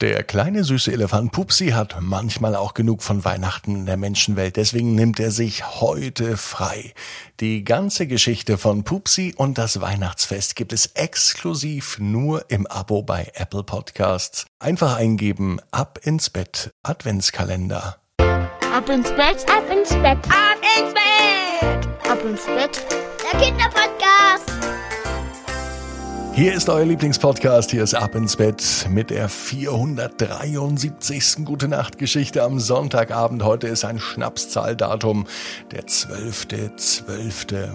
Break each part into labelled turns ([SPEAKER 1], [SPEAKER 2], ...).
[SPEAKER 1] Der kleine süße Elefant Pupsi hat manchmal auch genug von Weihnachten in der Menschenwelt, deswegen nimmt er sich heute frei. Die ganze Geschichte von Pupsi und das Weihnachtsfest gibt es exklusiv nur im Abo bei Apple Podcasts. Einfach eingeben Ab ins Bett Adventskalender.
[SPEAKER 2] Ab ins Bett, ab ins Bett, ab ins Bett, ab ins Bett, der Kinderpodcast.
[SPEAKER 1] Hier ist euer Lieblingspodcast, hier ist Ab ins Bett mit der 473. Gute Nacht Geschichte am Sonntagabend. Heute ist ein Schnapszahldatum, der 12.12. .12.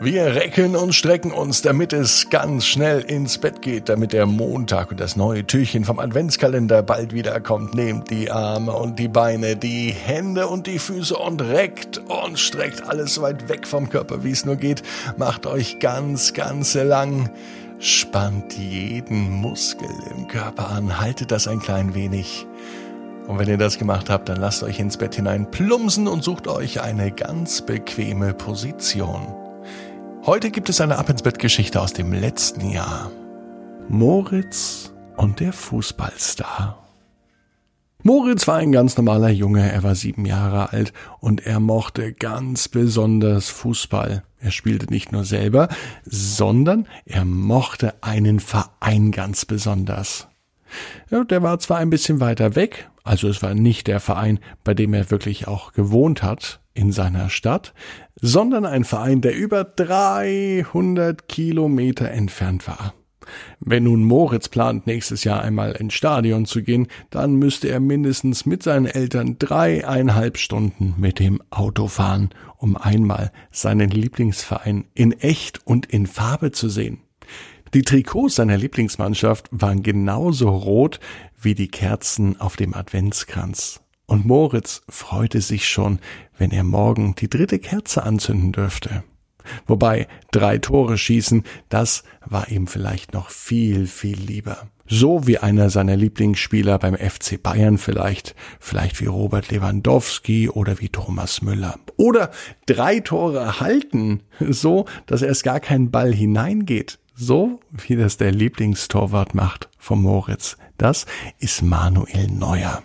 [SPEAKER 1] Wir recken und strecken uns, damit es ganz schnell ins Bett geht, damit der Montag und das neue Türchen vom Adventskalender bald wieder kommt. Nehmt die Arme und die Beine, die Hände und die Füße und reckt und streckt alles so weit weg vom Körper, wie es nur geht. Macht euch ganz, ganz lang. Spannt jeden Muskel im Körper an, haltet das ein klein wenig. Und wenn ihr das gemacht habt, dann lasst euch ins Bett hinein plumpsen und sucht euch eine ganz bequeme Position. Heute gibt es eine Ab ins Bett Geschichte aus dem letzten Jahr. Moritz und der Fußballstar. Moritz war ein ganz normaler Junge, er war sieben Jahre alt und er mochte ganz besonders Fußball. Er spielte nicht nur selber, sondern er mochte einen Verein ganz besonders. Ja, der war zwar ein bisschen weiter weg, also es war nicht der Verein, bei dem er wirklich auch gewohnt hat in seiner Stadt, sondern ein Verein, der über 300 Kilometer entfernt war. Wenn nun Moritz plant, nächstes Jahr einmal ins Stadion zu gehen, dann müsste er mindestens mit seinen Eltern dreieinhalb Stunden mit dem Auto fahren, um einmal seinen Lieblingsverein in echt und in Farbe zu sehen. Die Trikots seiner Lieblingsmannschaft waren genauso rot wie die Kerzen auf dem Adventskranz. Und Moritz freute sich schon, wenn er morgen die dritte Kerze anzünden dürfte. Wobei drei Tore schießen, das war ihm vielleicht noch viel, viel lieber. So wie einer seiner Lieblingsspieler beim FC Bayern vielleicht, vielleicht wie Robert Lewandowski oder wie Thomas Müller. Oder drei Tore halten, so dass erst gar kein Ball hineingeht. So wie das der Lieblingstorwart macht von Moritz. Das ist Manuel Neuer.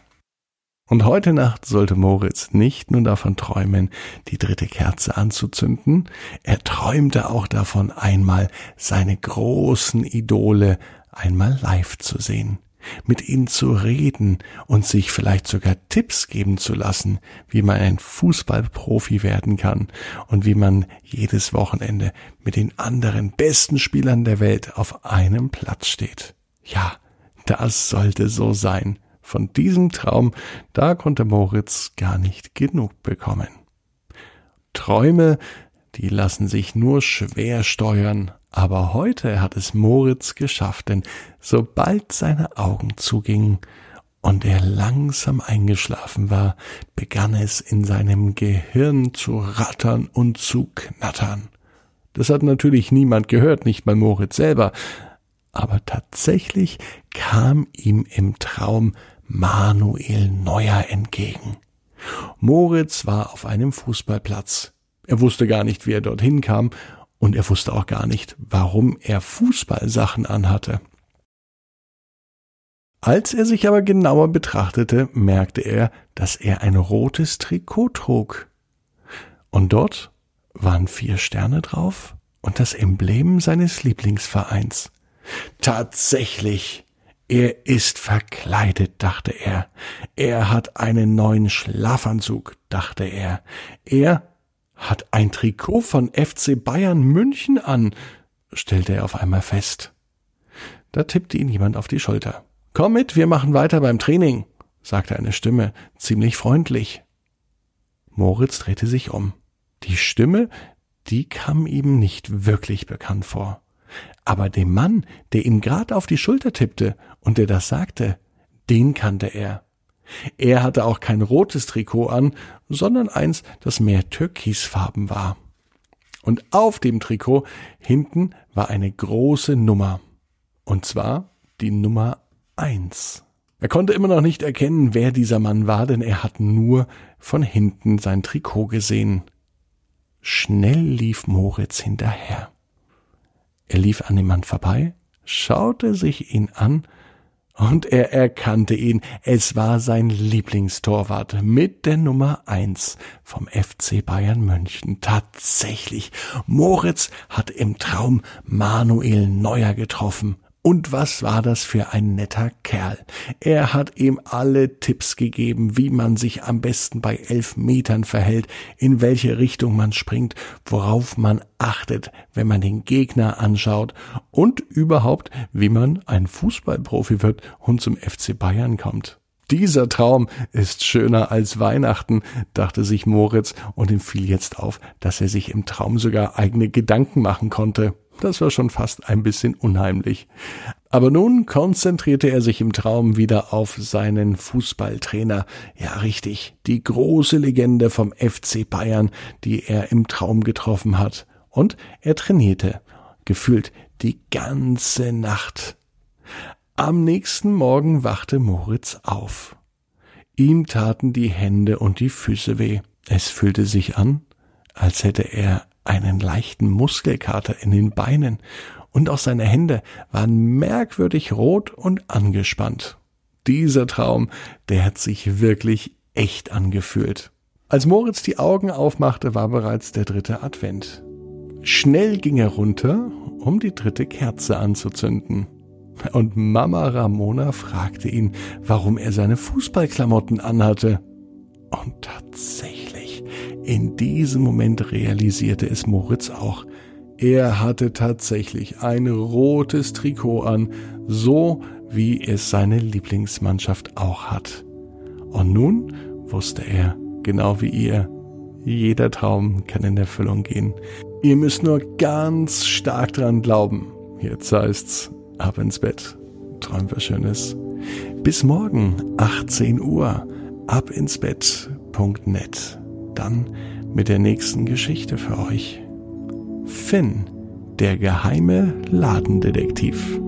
[SPEAKER 1] Und heute Nacht sollte Moritz nicht nur davon träumen, die dritte Kerze anzuzünden, er träumte auch davon, einmal seine großen Idole einmal live zu sehen, mit ihnen zu reden und sich vielleicht sogar Tipps geben zu lassen, wie man ein Fußballprofi werden kann und wie man jedes Wochenende mit den anderen besten Spielern der Welt auf einem Platz steht. Ja, das sollte so sein. Von diesem Traum, da konnte Moritz gar nicht genug bekommen. Träume, die lassen sich nur schwer steuern, aber heute hat es Moritz geschafft, denn sobald seine Augen zugingen und er langsam eingeschlafen war, begann es in seinem Gehirn zu rattern und zu knattern. Das hat natürlich niemand gehört, nicht mal Moritz selber, aber tatsächlich kam ihm im Traum Manuel Neuer entgegen. Moritz war auf einem Fußballplatz. Er wusste gar nicht, wie er dorthin kam, und er wusste auch gar nicht, warum er Fußballsachen anhatte. Als er sich aber genauer betrachtete, merkte er, dass er ein rotes Trikot trug. Und dort waren vier Sterne drauf und das Emblem seines Lieblingsvereins. Tatsächlich, er ist verkleidet, dachte er. Er hat einen neuen Schlafanzug, dachte er. Er hat ein Trikot von FC Bayern München an, stellte er auf einmal fest. Da tippte ihn jemand auf die Schulter. Komm mit, wir machen weiter beim Training, sagte eine Stimme, ziemlich freundlich. Moritz drehte sich um. Die Stimme, die kam ihm nicht wirklich bekannt vor. Aber dem Mann, der ihm grad auf die Schulter tippte und der das sagte, den kannte er. Er hatte auch kein rotes Trikot an, sondern eins, das mehr türkisfarben war. Und auf dem Trikot hinten war eine große Nummer. Und zwar die Nummer eins. Er konnte immer noch nicht erkennen, wer dieser Mann war, denn er hat nur von hinten sein Trikot gesehen. Schnell lief Moritz hinterher. Er lief an dem Mann vorbei, schaute sich ihn an Und er erkannte ihn. Es war sein Lieblingstorwart mit der Nummer eins vom FC Bayern München. Tatsächlich. Moritz hat im Traum Manuel Neuer getroffen. Und was war das für ein netter Kerl? Er hat ihm alle Tipps gegeben, wie man sich am besten bei elf Metern verhält, in welche Richtung man springt, worauf man achtet, wenn man den Gegner anschaut und überhaupt, wie man ein Fußballprofi wird und zum FC Bayern kommt. Dieser Traum ist schöner als Weihnachten, dachte sich Moritz, und ihm fiel jetzt auf, dass er sich im Traum sogar eigene Gedanken machen konnte. Das war schon fast ein bisschen unheimlich. Aber nun konzentrierte er sich im Traum wieder auf seinen Fußballtrainer. Ja, richtig, die große Legende vom FC Bayern, die er im Traum getroffen hat. Und er trainierte, gefühlt die ganze Nacht. Am nächsten Morgen wachte Moritz auf. Ihm taten die Hände und die Füße weh. Es fühlte sich an, als hätte er einen leichten Muskelkater in den Beinen und auch seine Hände waren merkwürdig rot und angespannt. Dieser Traum, der hat sich wirklich echt angefühlt. Als Moritz die Augen aufmachte, war bereits der dritte Advent. Schnell ging er runter, um die dritte Kerze anzuzünden. Und Mama Ramona fragte ihn, warum er seine Fußballklamotten anhatte. Und tatsächlich in diesem Moment realisierte es Moritz auch. Er hatte tatsächlich ein rotes Trikot an, so wie es seine Lieblingsmannschaft auch hat. Und nun wusste er, genau wie ihr, jeder Traum kann in Erfüllung gehen. Ihr müsst nur ganz stark dran glauben. Jetzt heißt's, ab ins Bett. Träumt was Schönes. Bis morgen, 18 Uhr, abinsbett.net dann mit der nächsten Geschichte für euch. Finn, der geheime Ladendetektiv.